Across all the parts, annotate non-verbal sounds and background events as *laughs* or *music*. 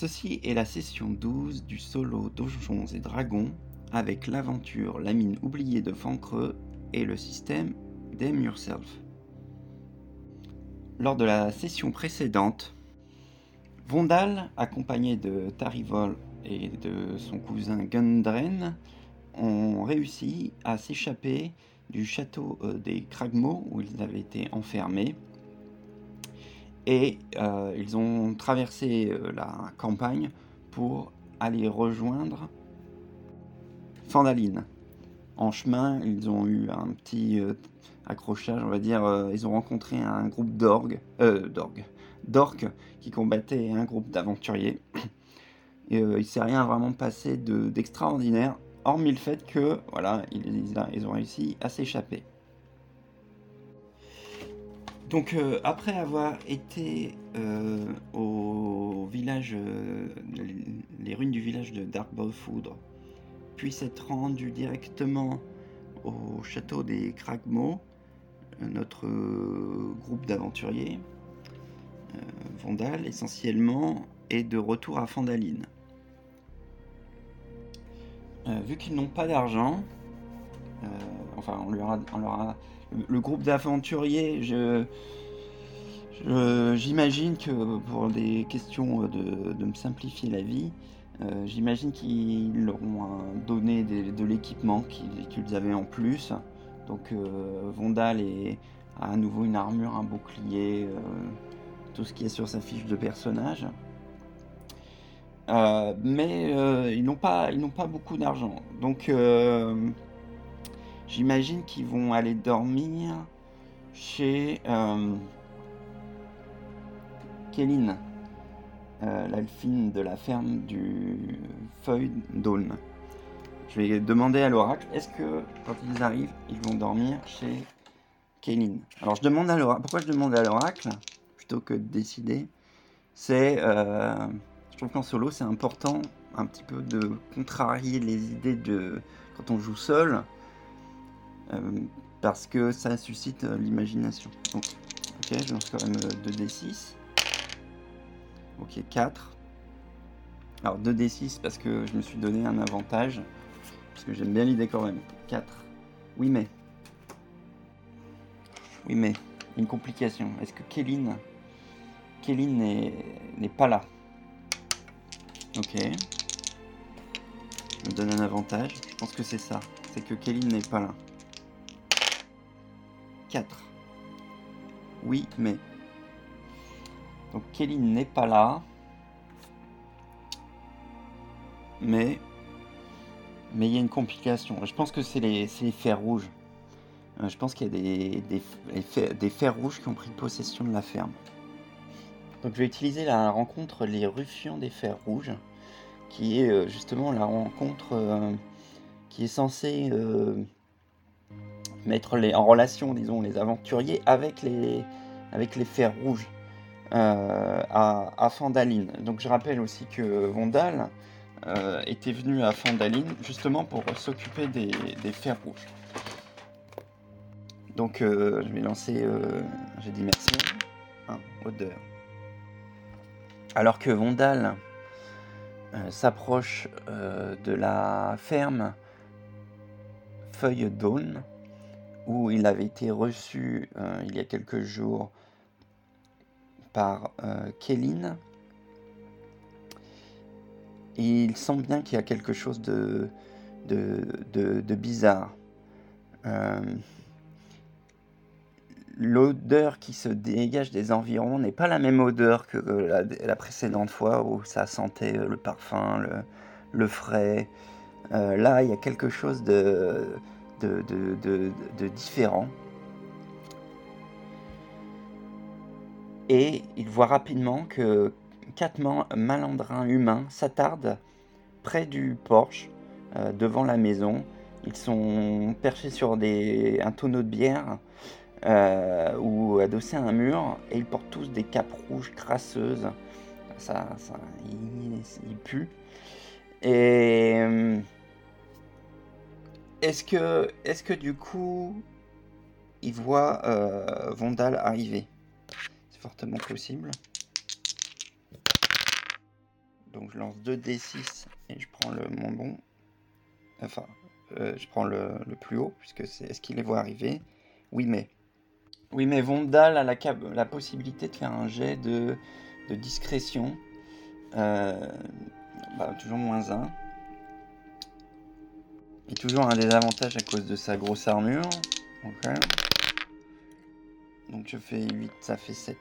Ceci est la session 12 du solo Donjons et Dragons avec l'aventure La mine oubliée de Fancreux et le système Dame Yourself. Lors de la session précédente, Vondal, accompagné de Tarivol et de son cousin Gundren, ont réussi à s'échapper du château euh, des Kragmo où ils avaient été enfermés. Et euh, ils ont traversé euh, la campagne pour aller rejoindre Fandaline. En chemin, ils ont eu un petit accrochage, on va dire. ils ont rencontré un groupe d'orgues, d'orques qui combattaient un groupe d'aventuriers. Et il s'est rien vraiment passé d'extraordinaire hormis le fait que voilà, ils, ont réussi à s'échapper. Donc euh, après avoir été euh, au village, euh, les ruines du village de Foudre, puis s'être rendu directement au château des Kragmo, notre groupe d'aventuriers, Vandal essentiellement, est de retour à Fandaline. Vu qu'ils n'ont pas d'argent, enfin, on leur a, le, groupe d'aventuriers, je, j'imagine que pour des questions de, me simplifier la vie, euh, j'imagine qu'ils leur ont donné de l'équipement qu'ils avaient en plus. Donc Vondal est, a à nouveau une armure, un bouclier, tout ce qui est sur sa fiche de personnage. Euh, mais euh, ils n'ont pas, ils n'ont pas beaucoup d'argent. Donc, euh, j'imagine qu'ils vont aller dormir chez Kéline, l'alphine de la ferme du Feuille d'Aulne. Je vais demander à l'oracle, est-ce que quand ils arrivent, ils vont dormir chez Kéline Alors je demande à l'oracle, pourquoi je demande à l'oracle plutôt que de décider? C'est je trouve qu'en solo, c'est important un petit peu de contrarier les idées de quand on joue seul, euh, parce que ça suscite euh, l'imagination. Ok, je lance quand même 2d6. Euh, ok, 4. Alors 2d6 parce que je me suis donné un avantage, parce que j'aime bien l'idée quand même. 4. Oui mais. Oui mais, une complication. Est-ce que Kéline... Kéline n'est pas là? Ok. Je me donne un avantage. Je pense que c'est ça. C'est que Kelly n'est pas là. 4. Oui, mais. Donc Kelly n'est pas là. Mais. Mais il y a une complication. Je pense que c'est les, les, fers rouges. Euh, je pense qu'il y a des, des, des fers rouges qui ont pris possession de la ferme. Donc je vais utiliser la rencontre Les Ruffians des Fers Rouges, qui est euh, justement la rencontre euh, qui est censée mettre en relation, disons, les aventuriers avec les, avec les Fers Rouges à, à, Fandaline. Donc je rappelle aussi que Vondal était venu à Fandaline justement pour s'occuper des, des Fers Rouges. Donc je vais lancer, j'ai dit merci, un odeur. Alors que Vondal euh, s'approche euh, de la ferme Feuille d'Aune, où il avait été reçu euh, il y a quelques jours par Kéline, il sent bien qu'il y a quelque chose de, de bizarre l'odeur qui se dégage des environs n'est pas la même odeur que la, précédente fois où ça sentait le parfum, le, frais. Euh, là, il y a quelque chose de, de, différent. Et il voit rapidement que quatre malandrins humains s'attardent près du porche, euh, devant la maison. Ils sont perchés sur des, un tonneau de bière euh, ou adossés à un mur, et ils portent tous des capes rouges crasseuses. Ça, ça il, pue. Et euh, est-ce que, est-ce que du coup, il voit euh, Vondal arriver? C'est fortement possible. Donc je lance 2 D6 et je prends le moins bon. Enfin, euh, je prends le, plus haut, puisque c'est est-ce qu'il les voit arriver? Oui, mais. Oui, mais Vondal a la, la possibilité de faire un jet de, discrétion. Euh, bah, toujours moins 1. Toujours un désavantage à cause de sa grosse armure. Donc je fais 8, ça fait 7.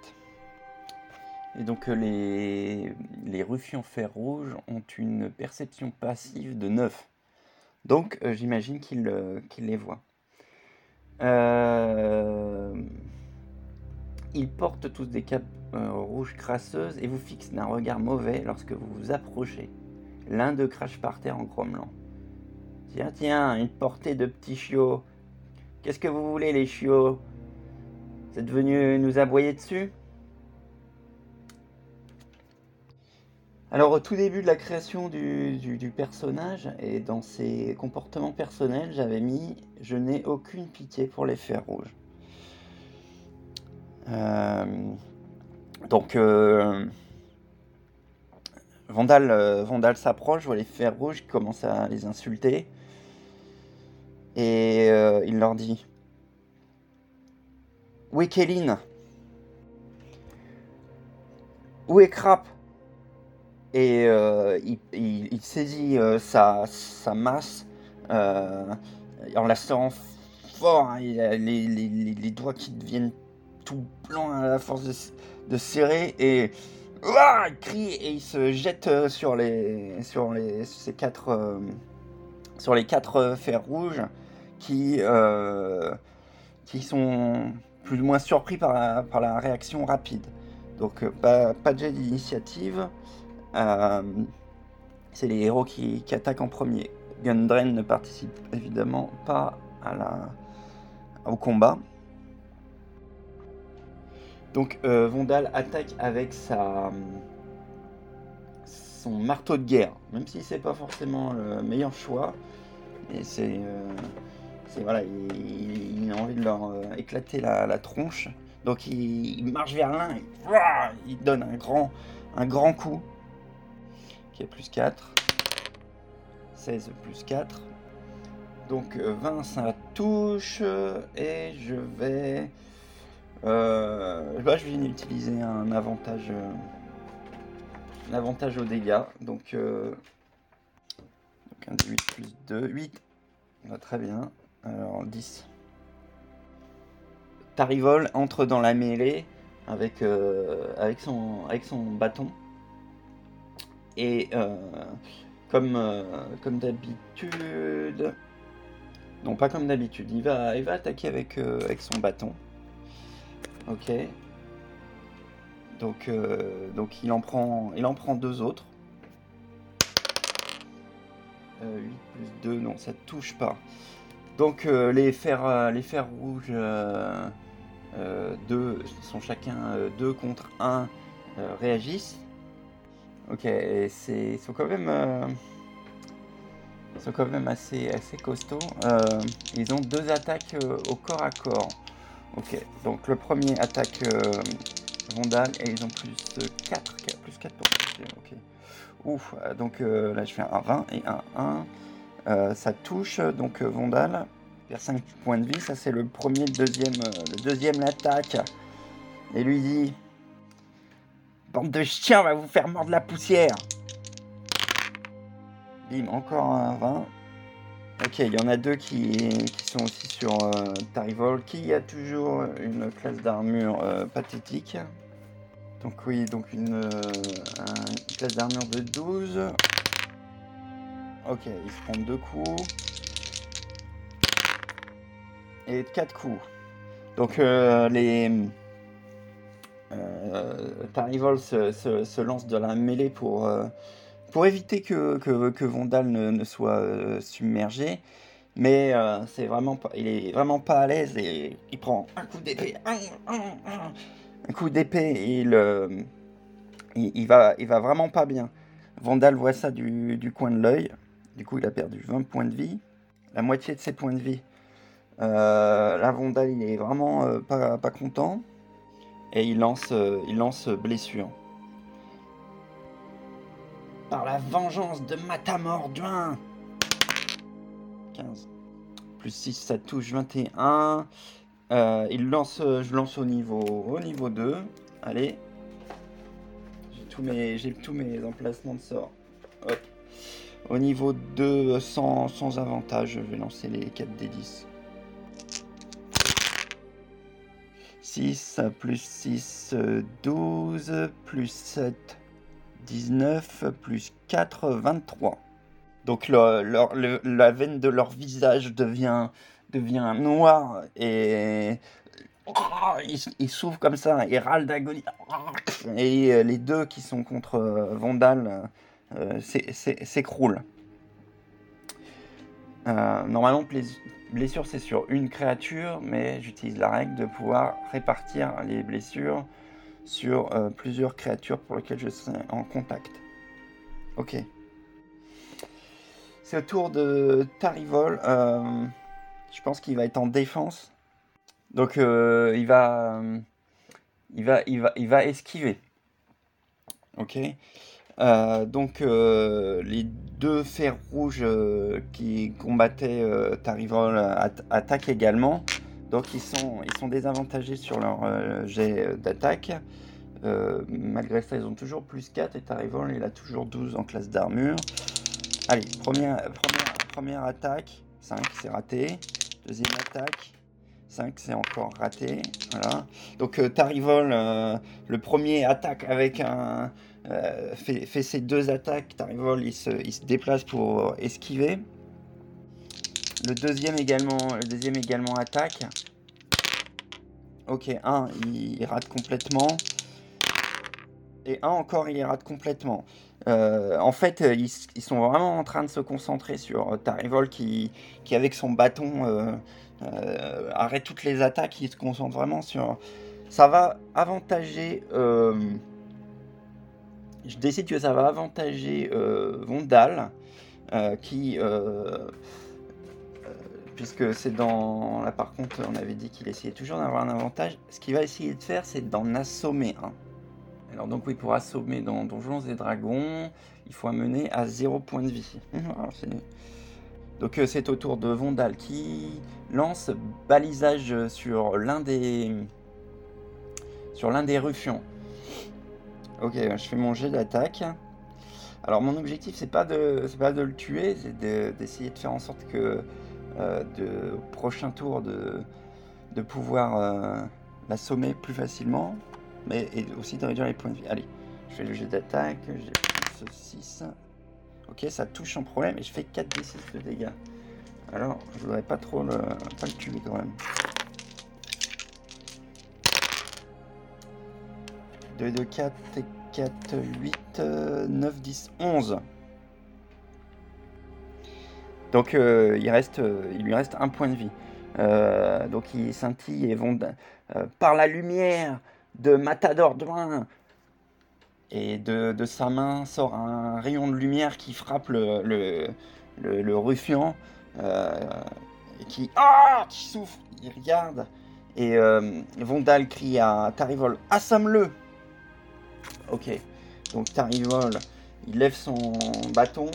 Et donc euh, les, les ruffians fer rouge ont une perception passive de 9. Donc euh, j'imagine qu'ils euh, les voient. ils portent tous des capes rouges crasseuses et vous fixent d'un regard mauvais lorsque vous vous approchez. L'un d'eux crache par terre en grommelant. Tiens, tiens, une portée de petits chiots. Qu'est-ce que vous voulez, les chiots? Vous êtes venus nous aboyer dessus? Alors, au tout début de la création du, personnage et dans ses comportements personnels, j'avais mis Je n'ai aucune pitié pour les fers rouges. Euh, donc, euh, Vandal, euh, Vandal s'approche, voit les fers rouges, commence à les insulter. Et euh, il leur dit Où est Kéline? Où est Crap Et euh, il, saisit euh, sa, masse en la serrant fort. Hein, a les, doigts qui deviennent tout blancs à la force de, serrer. Et il crie et il se jette sur les sur les ces quatre sur les quatre fers rouges qui, euh, qui sont plus ou moins surpris par la, par la réaction rapide. Donc euh, pas, pas, de jet d'initiative. Euh, c'est les héros qui, qui, attaquent en premier. Gundren ne participe évidemment pas à la, au combat. Donc Vondal attaque avec sa, son marteau de guerre, même si c'est pas forcément le meilleur choix. Et c'est c'est voilà, il, a envie de leur euh, éclater la, tronche. Donc il, marche vers l'un, et, il donne un grand, un grand coup. Qui est plus 4. 16 plus 4. Donc 20 euh, ça touche. Et je vais. Euh, bah, je vais utiliser un avantage. Un avantage aux dégâts. Donc, donc un 8 plus 2. 8. très bien. Alors 10. Tarivol entre dans la mêlée avec, euh, avec, son, bâton. Et euh, comme, euh, comme d'habitude. Non, pas comme d'habitude. Il va, attaquer avec, avec son bâton. Ok. Donc, donc il, en prend, il en prend deux autres. 8 plus 2, non, ça touche pas. Donc euh, les, fers, euh, les fers rouges euh, deux, sont chacun 2 contre 1 réagissent. Ok, c'est sont quand même sont quand même assez assez costauds. ils ont deux attaques au corps à corps. Ok, donc le premier attaque Rondal et ils ont plus 4, plus 4 pour Ok. Ouf, donc là je fais un 20 et un 1. Euh, ça touche donc euh, Vondal. Perd 5 points de vie. Ça, c'est le premier, le deuxième, euh, le deuxième l'attaque. Et lui dit Bande de chiens, va vous faire mordre la poussière. Bim, encore un 20. Ok, il y en a deux qui, sont aussi sur Tarivol, qui a toujours une classe d'armure pathétique. Donc oui, donc une, une classe d'armure de 12. Ok, il se prend deux coups. Et quatre coups. Donc euh, les... Euh, Tarivol se, se, lance de la mêlée pour, euh, pour éviter que, que, Vondal ne, soit euh, submergé. Mais c'est vraiment pas, il est vraiment pas à l'aise et il prend un coup d'épée. Un, coup d'épée et il, il, va, il va vraiment pas bien. Vandal voit ça du, du coin de l'œil. Du coup, il a perdu 20 points de vie. La moitié de ses points de vie. Euh, la Vondal, il est vraiment euh, pas, content. Et il lance, euh, il lance blessure. Par la vengeance de Matamor Duin. 15. Plus 6, ça touche 21. Euh, il lance, je lance au niveau, au niveau 2. Allez. J'ai tous mes, tous mes emplacements de sort. Au niveau 2, sans, sans avantage, je vais lancer les 4 d 10. 6 plus 6, 12, plus 7, 19, plus 4, 23. Donc la veine de leur visage devient, noire et ils, souffrent comme ça, ils râlent d'agonie. Et les deux qui sont contre Vandal euh, s'écroulent. Euh, normalement, blessure c'est sur une créature, mais j'utilise la règle de pouvoir répartir les blessures sur euh, plusieurs créatures pour lesquelles je serai en contact. Ok. C'est au tour de Tarivol. Euh, je pense qu'il va être en défense. Donc il va, il va, il va, il va esquiver. Ok. Euh, donc euh, les deux fers rouges euh, qui combattaient Tarivol attaquent également. Donc ils sont, ils sont désavantagés sur leur jet d'attaque. malgré ça, ils ont toujours plus 4 et Tarivol il a toujours 12 en classe d'armure. Allez, première, première, première attaque, 5 c'est raté. Deuxième attaque, 5 c'est encore raté. Voilà. Donc Tarivol, le premier attaque avec un, euh, fait, ses deux attaques, Tarivol il se, il se déplace pour esquiver. Le deuxième également, le deuxième également attaque. Ok, un, il, rate complètement. Et un encore, il rate complètement. Euh, en fait, ils, sont vraiment en train de se concentrer sur Tarivol qui, qui avec son bâton, euh, arrête toutes les attaques. Il se concentre vraiment sur. Ça va avantager je décide que ça va avantager euh, Vondal, euh, qui, euh, puisque c'est dans, là par contre on avait dit qu'il essayait toujours d'avoir un avantage, ce qu'il va essayer de faire c'est d'en assommer un. Alors donc oui, pour assommer dans Donjons et Dragons, il faut amener à 0 point de vie. *laughs* donc c'est au tour de Vondal qui lance balisage sur l'un des sur l'un des ruffians. Ok, je fais mon jet d'attaque. Alors mon objectif c'est pas de pas de le tuer, c'est d'essayer de, faire en sorte que euh, au prochain tour de, de pouvoir euh, l'assommer plus facilement, mais aussi de réduire les points de vie. Allez, je fais le jet d'attaque, j'ai plus 6. Ok, ça touche sans problème et je fais 4 d 6 de dégâts. Alors, je voudrais pas trop le, pas le tuer quand même. 2, 2, 4, 4, 8, 9, 10, 11. Donc euh, euh, il lui reste un point de vie. Euh, donc il scintille et vont par la lumière de Matador Douin. Et de, sa main sort un rayon de lumière qui frappe le, le, le, ruffian. qui, ah, qui souffre. Il regarde. Et Vondal crie à Tarivol Assomme-le Ok. Donc Tarivol, il lève son bâton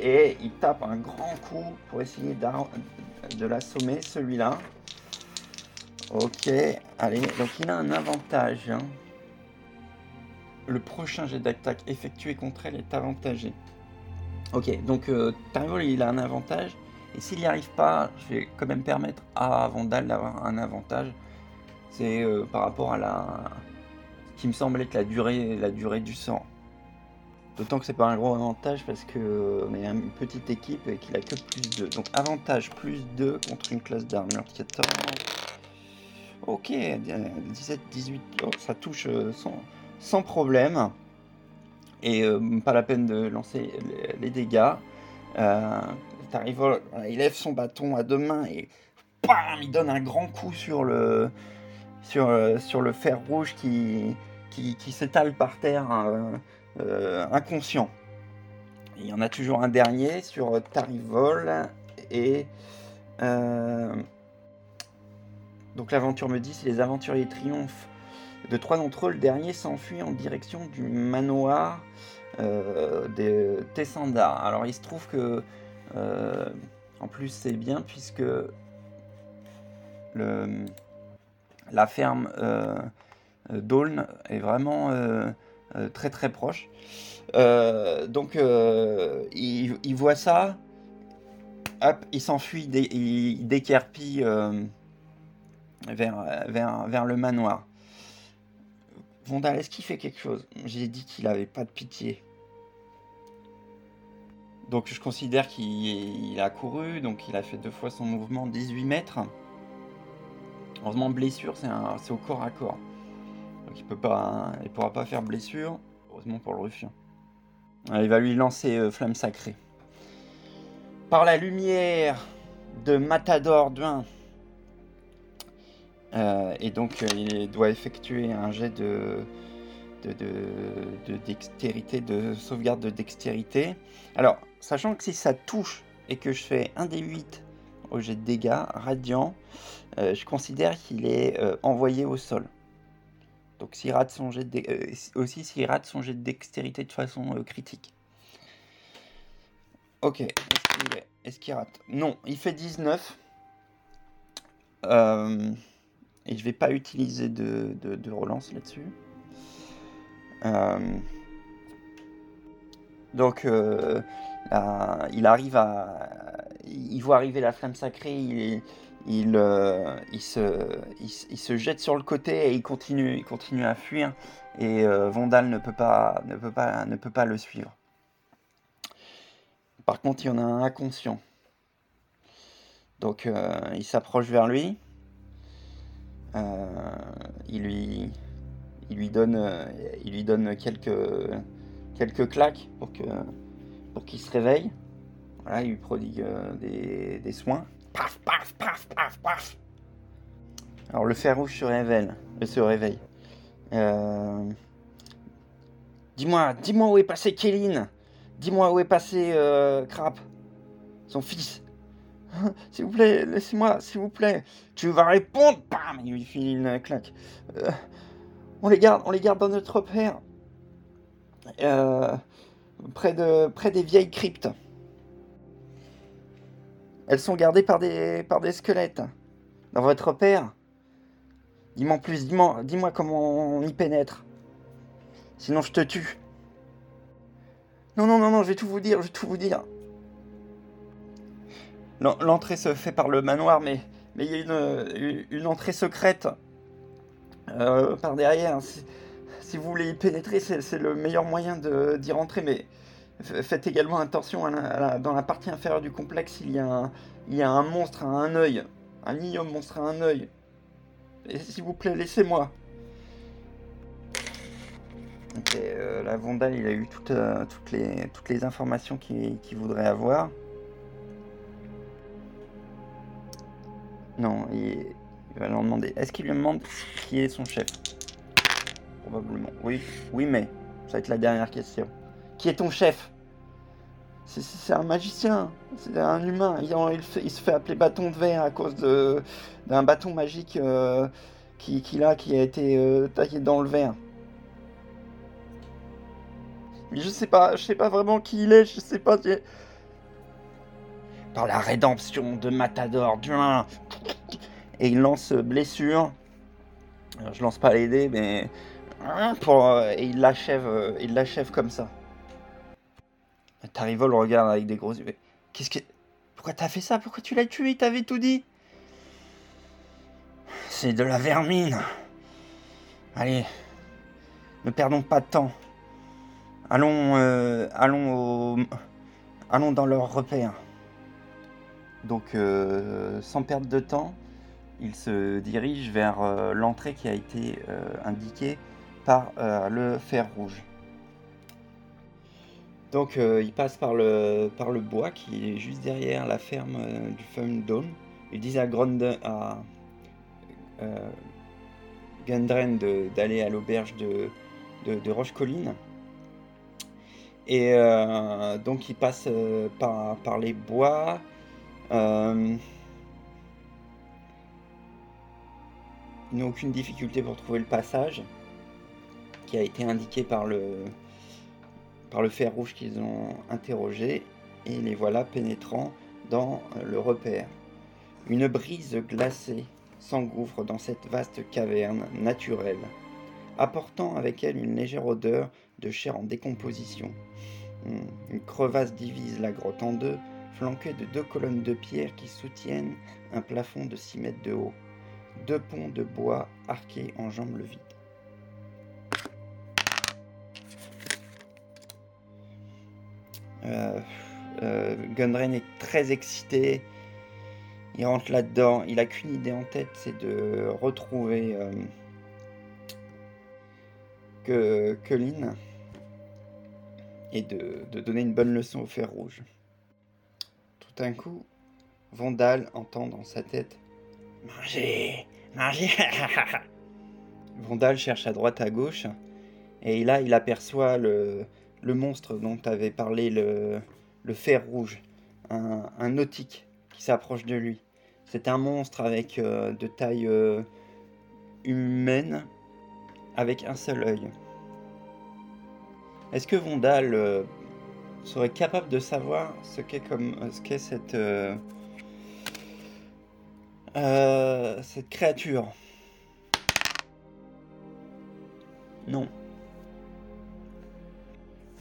et il tape un grand coup pour essayer de l'assommer, celui-là. Ok, allez, donc il a un avantage. Hein. Le prochain jet d'attaque effectué contre elle est avantagé. Ok, donc euh, il a un avantage. Et s'il n'y arrive pas, je vais quand même permettre à Vandal d'avoir un avantage. C'est euh, par rapport à la, qui me semble être la durée, la durée du sang. D'autant que c'est pas un gros avantage parce que on est une petite équipe et qu'il a que plus 2. Donc avantage plus 2 contre une classe d'armure 14. Ok, 17, 18, ça touche euh, sans, problème. Et euh, pas la peine de lancer les, dégâts. Euh, il lève son bâton à deux mains et il donne un grand coup sur le, sur, euh, sur le fer rouge qui, qui, s'étale par terre euh, euh, inconscient. il y en a toujours un dernier sur Tarivol et euh, donc l'aventure me dit si les aventuriers triomphent de trois d'entre eux, le dernier s'enfuit en direction du manoir des Tessanda. Alors il se trouve que en plus c'est bien puisque le, la ferme d'Aulne est vraiment très très proche. donc il, voit ça, hop, il s'enfuit, il, décarpille vers, vers, vers le manoir. Vondal, est-ce qu'il fait quelque chose? J'ai dit qu'il avait pas de pitié. Donc je considère qu'il a couru, donc il a fait deux fois son mouvement, 18 mètres. Heureusement, blessure, c'est au corps à corps. Donc il peut pas, il pourra pas faire blessure. Heureusement pour le ruffian. Il va lui lancer euh, flamme sacrée. Par la lumière de Matador Duin, euh, et donc, euh, il doit effectuer un jet de, de, dextérité, de sauvegarde de dextérité. Alors, sachant que si ça touche et que je fais un des 8 au jet de dégâts radiant, je considère qu'il est envoyé au sol. Donc, s'il rate son jet de, aussi s'il rate son jet de dextérité de façon critique. Ok, est-ce qu'il rate? Non, il fait 19. Euh, et je vais pas utiliser de, relance là-dessus. Euh, donc, euh, il arrive à. Il voit arriver la flamme sacrée, il, il, euh, il, se, jette sur le côté et il continue, il continue à fuir. Et Vondal ne peut, pas, ne, peut pas, ne peut pas le suivre. Par contre, il y en a un inconscient. Donc, il s'approche vers lui. Euh, il, lui, donne, euh, il lui donne quelques, quelques claques pour qu'il pour qu'il se réveille. Voilà, il lui prodigue euh, des, soins. Paf, paf, paf, paf, paf. Alors le fer rouge se réveille. Se réveille. dis-moi, dis-moi où est passé Kéline. Dis-moi où est passé euh, Crap, son fils. *laughs* S'il vous plaît, laissez-moi, s'il vous plaît. Tu vas répondre Bam Il lui file une claque. Euh, on les garde, on les garde dans notre repère. Euh, près, de, près des vieilles cryptes. Elles sont gardées par des, squelettes. Dans votre repère. Dis-moi plus, dis-moi dis comment on y pénètre. Sinon je te tue. Non, non, non, non, je vais tout vous dire, je vais tout vous dire. L'entrée se fait par le manoir, mais il y a une, entrée secrète euh, par derrière. Si, vous voulez y pénétrer, c'est le meilleur moyen d'y rentrer, mais faites également attention dans la partie inférieure du complexe, il y a un, il y a un monstre à un œil, un ignoble monstre à un œil. S'il vous plaît, laissez-moi. Euh, la Vondal, il a eu toutes, euh, toutes, les, toutes les informations qu'il voudrait avoir. Non, il, va leur demander. Est-ce qu'il lui demande qui est son chef? Probablement. Oui, oui, mais ça va être la dernière question. Qui est ton chef C'est un magicien, c'est un humain. Il, se fait appeler bâton de verre à cause d'un bâton magique euh, qu'il a, qui a été euh, taillé dans le verre. Mais je sais pas, je sais pas vraiment qui il est, je sais pas dans la rédemption de Matador Duin. Et il lance blessure. je lance pas les dés, mais pour, euh, et il l'achève comme ça. T'arrives le regarde avec des gros yeux. Qu'est-ce que, pourquoi t'as fait ça? Pourquoi tu l'as tué? Il t'avait tout dit. C'est de la vermine. Allez, ne perdons pas de temps. Allons, euh, allons au, allons dans leur repère. Donc, euh, sans perdre de temps, il se dirige vers euh, l'entrée qui a été indiquée par le fer rouge. Donc, il passe par le, bois qui est juste derrière la ferme du Fun Dome. Il dit à, Grande, à Gundren d'aller à l'auberge de, Roche-Colline. Et donc, il passe par, par les bois. Euh, il n'a aucune difficulté pour trouver le passage qui a été indiqué par le par le fer rouge qu'ils ont interrogé, et les voilà pénétrant dans le repère. Une brise glacée s'engouffre dans cette vaste caverne naturelle, apportant avec elle une légère odeur de chair en décomposition. Hmm, une crevasse divise la grotte en deux, flanquée de deux colonnes de pierre qui soutiennent un plafond de 6 mètres de haut. Deux ponts de bois arqués enjambent le vide. Gundren est très excité. Il rentre là-dedans. Il a qu'une idée en tête, c'est de retrouver euh, que, et de, de, donner une bonne leçon au fer rouge. Tout d'un coup, Vandal entend dans sa tête Manger Manger *laughs* Vandal cherche à droite à gauche et là il aperçoit le, le monstre dont avait parlé le, le fer rouge, un, nautique qui s'approche de lui. C'est un monstre avec euh, de taille euh, humaine, avec un seul œil. Est-ce que Vondal euh, serait capable de savoir ce qu'est comme ce qu'est cette cette créature? Non.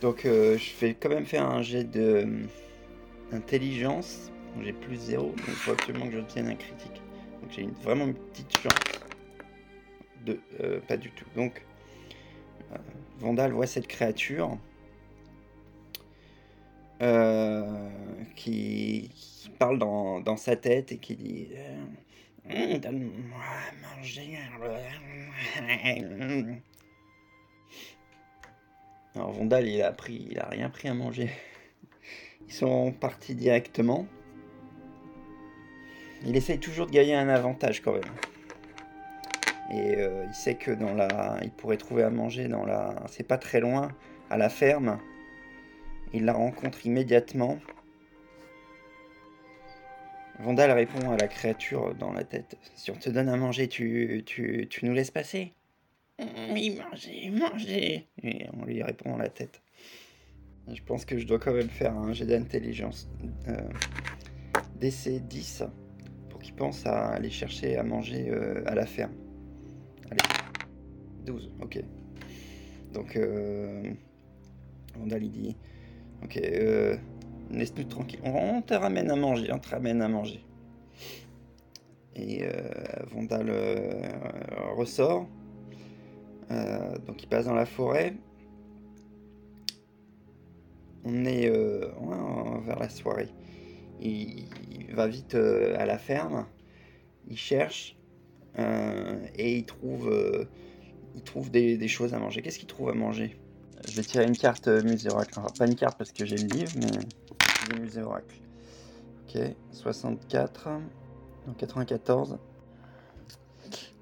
Donc euh, je vais quand même faire un jet de d'intelligence. J'ai plus 0, donc il faut absolument que j'obtienne un critique. Donc j'ai vraiment une petite chance. De, euh, pas du tout. Donc euh, Vandal voit cette créature qui, parle dans, dans, sa tête et qui dit Donne-moi à manger. Alors Vondal, il a pris, il a rien pris à manger. Ils sont partis directement. Il essaye toujours de gagner un avantage quand même. Et euh, il sait que dans la, il pourrait trouver à manger dans la, c'est pas très loin, à la ferme. Il la rencontre immédiatement. Vondal répond à la créature dans la tête. Si on te donne à manger, tu, tu nous laisses passer oui, mangez, mangez. Et on lui répond dans la tête. je pense que je dois quand même faire un jet d'intelligence. Euh, DC 10 pour qu'il pense à aller chercher à manger euh, à la ferme. Allez. 12, ok. Donc, euh, dit Ok, euh, laisse-nous tranquille. On, te ramène à manger, on te ramène à manger. Et Vandal ressort euh, donc il passe dans la forêt. On est euh, vers la soirée. Il, va vite euh, à la ferme. Il cherche et il trouve, il trouve des, choses à manger. Qu'est-ce qu'il trouve à manger? Je vais tirer une carte musée oracle. pas une carte parce que j'ai le livre, mais musée oracle. Ok, 64, donc 94.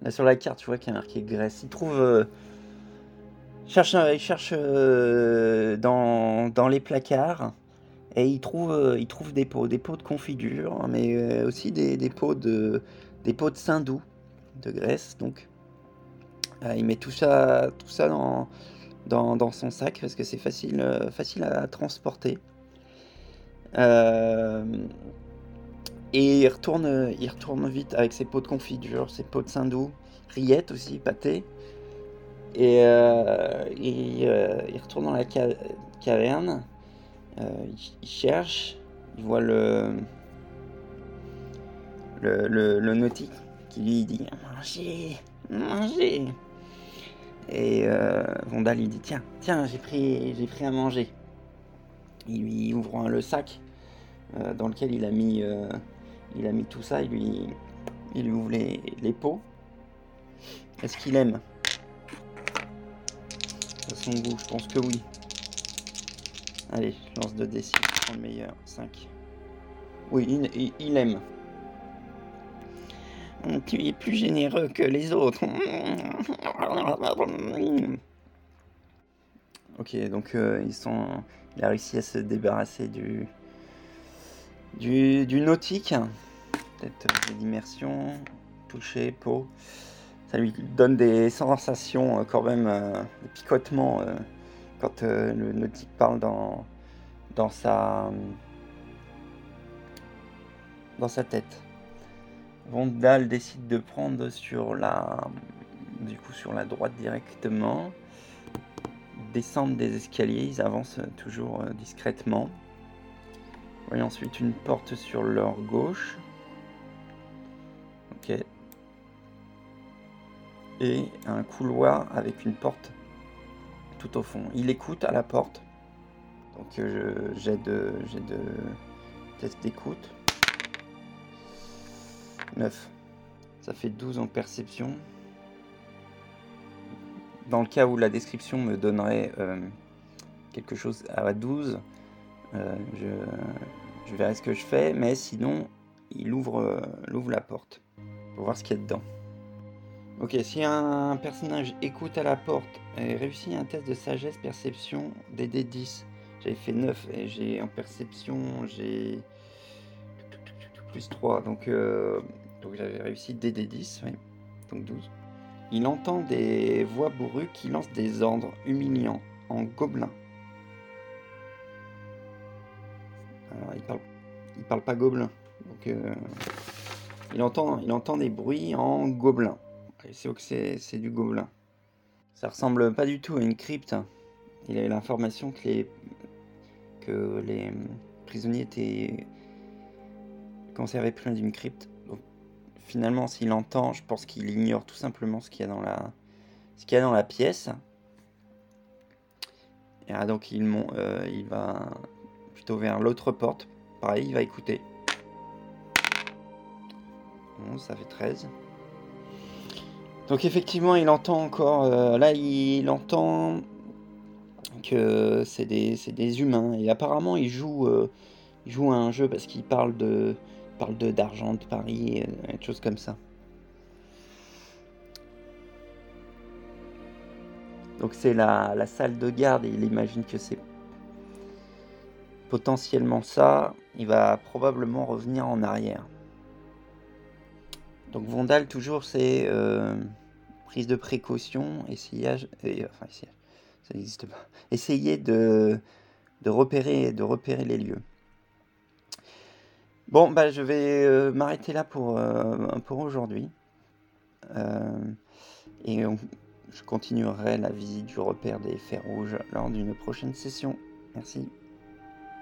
Là sur la carte, tu vois qu'il y a marqué Grèce. Il trouve. Euh, cherche, il cherche euh, dans, les placards et il trouve, euh, il trouve des pots, des pots de confiture, mais aussi des, des, pots de des pots de saindoux de Grèce. Donc, il met tout ça, dans, son sac parce que c'est facile, facile à transporter. Et il retourne, il retourne vite avec ses pots de confiture, ses pots de saindoux, rillettes aussi, pâté. Et euh, euh, il, retourne dans la caverne. Euh, il, cherche. Il voit le, le, nautique qui lui dit Mangez, mangez. Et Vondal lui dit Tiens, tiens, j'ai pris, j'ai pris à manger. Il lui ouvre le sac dans lequel il a mis il a mis tout ça, il lui, il lui ouvre les, pots. Est-ce qu'il aime? À son goût, je pense que oui. Allez, je lance 2 d 6, je prends le meilleur. 5. Oui, il, il, aime. Tu es plus généreux que les autres. Ok, donc euh, ils sont, il a réussi à se débarrasser du, du, nautique peut-être d'immersion, toucher, peau. Ça lui donne des sensations euh, quand même, euh, des picotements euh, quand le, type parle dans, dans sa dans sa tête. Vondal décide de prendre sur la du coup sur la droite directement. Descendent des escaliers, ils avancent toujours discrètement. Voyez ensuite une porte sur leur gauche. Ok. Et un couloir avec une porte tout au fond. Il écoute à la porte. Donc j'ai de, j'ai de test d'écoute. 9. Ça fait 12 en perception. Dans le cas où la description me donnerait euh, quelque chose à 12, euh, je, verrai ce que je fais, mais sinon, il ouvre, euh, ouvre la porte pour voir ce qu'il y a dedans. Ok, si un personnage écoute à la porte et réussit un test de sagesse perception des D10, j'avais fait 9 et j'ai en perception, j'ai plus 3, donc, euh, donc j'avais réussi DD10, oui. donc 12. Il entend des voix bourrues qui lancent des ordres humiliants en gobelin. Il parle pas gobelin, donc euh, il, entend, il entend des bruits en gobelin. C'est que c'est du gobelin. Ça ressemble pas du tout à une crypte. Il a eu l'information que les, que les prisonniers étaient conservés plein d'une crypte. Donc, finalement, s'il entend, je pense qu'il ignore tout simplement ce qu'il y a dans la, ce qu'il y a dans la pièce. Et ah, donc il, euh, il va plutôt vers l'autre porte. Pareil, il va écouter. Ça fait 13. Donc effectivement, il entend encore... Euh, là, il entend que c'est des, humains. Et apparemment, il joue, euh, il joue à un jeu parce qu'il parle de parle de d'argent de Paris, euh, des choses comme ça. Donc c'est la, la, salle de garde et il imagine que c'est potentiellement ça. Il va probablement revenir en arrière. Donc Vondal toujours c'est euh, prise de précaution, essayage, et, enfin essayage, ça n'existe pas. Essayer de, de, repérer, de repérer les lieux. Bon, bah, je vais euh, m'arrêter là pour, euh, pour aujourd'hui. Euh, et je continuerai la visite du repère des fers rouges lors d'une prochaine session. Merci.